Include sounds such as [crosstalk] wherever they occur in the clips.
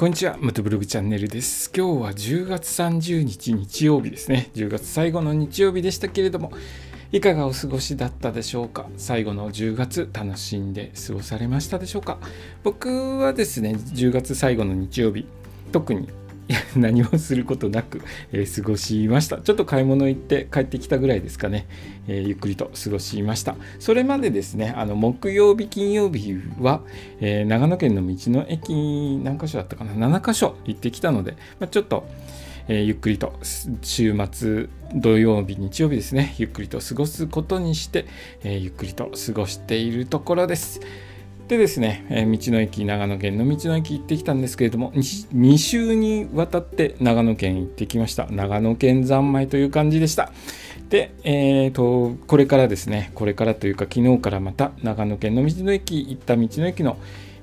こんにちは、ムトブログチャンネルです。今日は10月30日日曜日ですね。10月最後の日曜日でしたけれども、いかがお過ごしだったでしょうか？最後の10月楽しんで過ごされましたでしょうか？僕はですね、10月最後の日曜日、特に [laughs] 何もすることなく、えー、過ごしました。ちょっと買い物行って帰ってきたぐらいですかね、えー、ゆっくりと過ごしました。それまでですね、あの木曜日、金曜日は、えー、長野県の道の駅何箇所だったかな ?7 箇所行ってきたので、まあ、ちょっと、えゆっくりと週末土曜日日曜日ですねゆっくりと過ごすことにして、えゆっくりと過ごしているところです。でですね、えー、道の駅長野県の道の駅行ってきたんですけれども 2, 2週にわたって長野県行ってきました。長野県三昧という感じでした。で、えーと、これからですねこれからというか昨日からまた長野県の道の駅行った道の駅の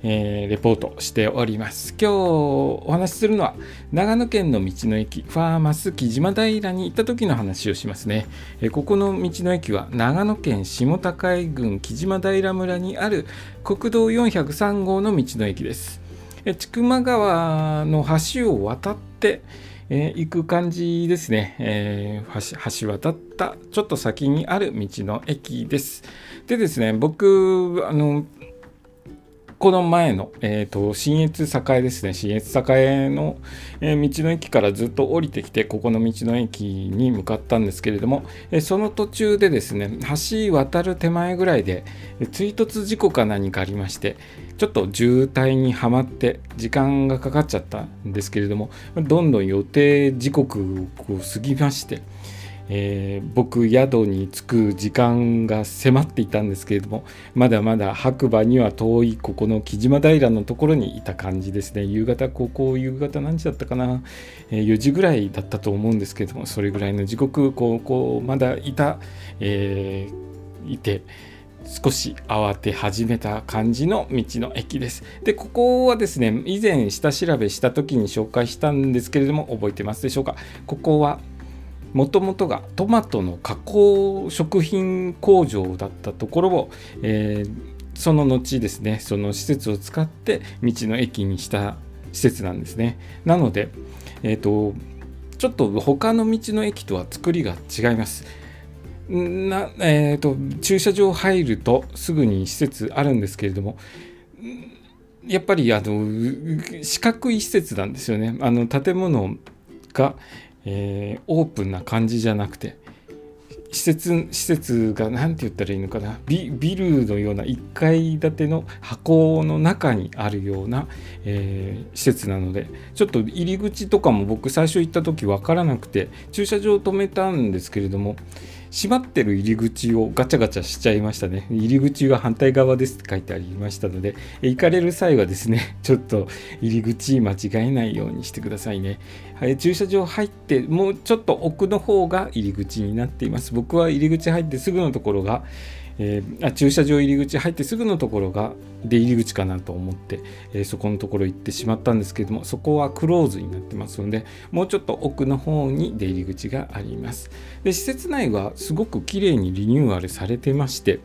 えー、レポートしております。今日お話しするのは長野県の道の駅ファーマス木島平に行った時の話をしますね。えー、ここの道の駅は長野県下高井郡木島平村にある国道403号の道の駅です。えー、千曲川の橋を渡ってえー、行く感じですね、えー、橋橋渡ったちょっと先にある道の駅です。でですね、僕、あの、この前の、えーと、新越栄ですね。新越栄の、えー、道の駅からずっと降りてきてここの道の駅に向かったんですけれども、えー、その途中でですね橋渡る手前ぐらいで、追突事故か何かありましてちょっと渋滞にはまって時間がかかっちゃったんですけれどもどんどん予定時刻を過ぎましてえー、僕宿に着く時間が迫っていたんですけれどもまだまだ白馬には遠いここの木島平のところにいた感じですね夕方ここ夕方何時だったかな、えー、4時ぐらいだったと思うんですけれどもそれぐらいの時刻ここまだいた、えー、いて少し慌て始めた感じの道の駅です。で、ここはですね、以前下調べした時に紹介したんですけれども、覚えてますでしょうか？ここはもともとがトマトの加工食品工場だったところを、えー、その後ですねその施設を使って道の駅にした施設なんですね。なので、えーと、ちょっと他の道の駅とは作りが違います。な、えーと、駐車場入るとすぐに施設あるんですけれどもやっぱりあの四角い施設なんですよね。あの建物が、えー、オープンな感じじゃなくて施設施設が何て言ったらいいのかなビルのような1階建ての箱の中にあるような、えー、施設なのでちょっと入り口とかも僕最初行った時分からなくて駐車場を止めたんですけれども閉まってる入り口をガチャガチャしちゃいましたね。入り口は反対側ですって書いてありましたので、行かれる際はですね、[laughs] ちょっと入り口間違えないようにしてくださいね。はい、駐車場入って、もうちょっと奥の方が入り口になっています。僕は入り口入ってすぐのところが、えー、あ駐車場入り口入ってすぐのところが出入り口かなと思って、えー、そこのところ行ってしまったんですけれどもそこはクローズになってますのでもうちょっと奥の方に出入り口があります。で施設内はすごく綺麗にリニューアルされてまして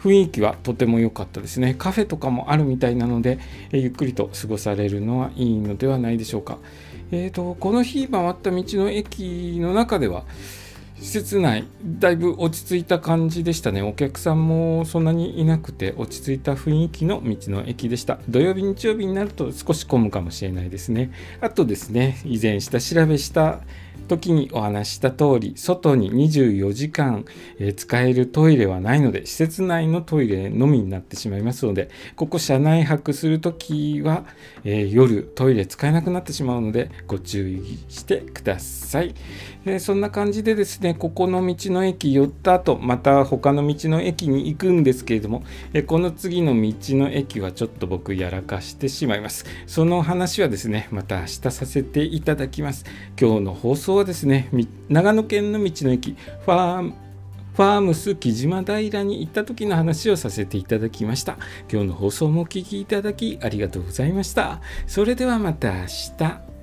雰囲気はとても良かったですね。カフェとかもあるみたいなので、えー、ゆっくりと過ごされるのはいいのではないでしょうか。えーとこの日回った道の駅の中では施設内だいぶ落ち着いた感じでしたね。お客さんもそんなにいなくて落ち着いた雰囲気の道の駅でした。土曜日日曜日になると少し混むかもしれないですね。あとですね以前下調べした時にお話した通り外に24時間、え使えるトイレはないので施設内のトイレのみになってしまいますのでここ車内泊する時は、えー、夜トイレ使えなくなってしまうのでご注意してください、えー、そんな感じでですねでここの道の駅寄った後また他の道の駅に行くんですけれども、え、この次の道の駅はちょっと僕やらかしてしまいます。その話はですねまた明日させていただきます。今日の放送はですね長野県の道の駅ファーファームス木島平に行った時の話をさせていただきました。今日の放送もお聴きいただきありがとうございました。それではまた明日。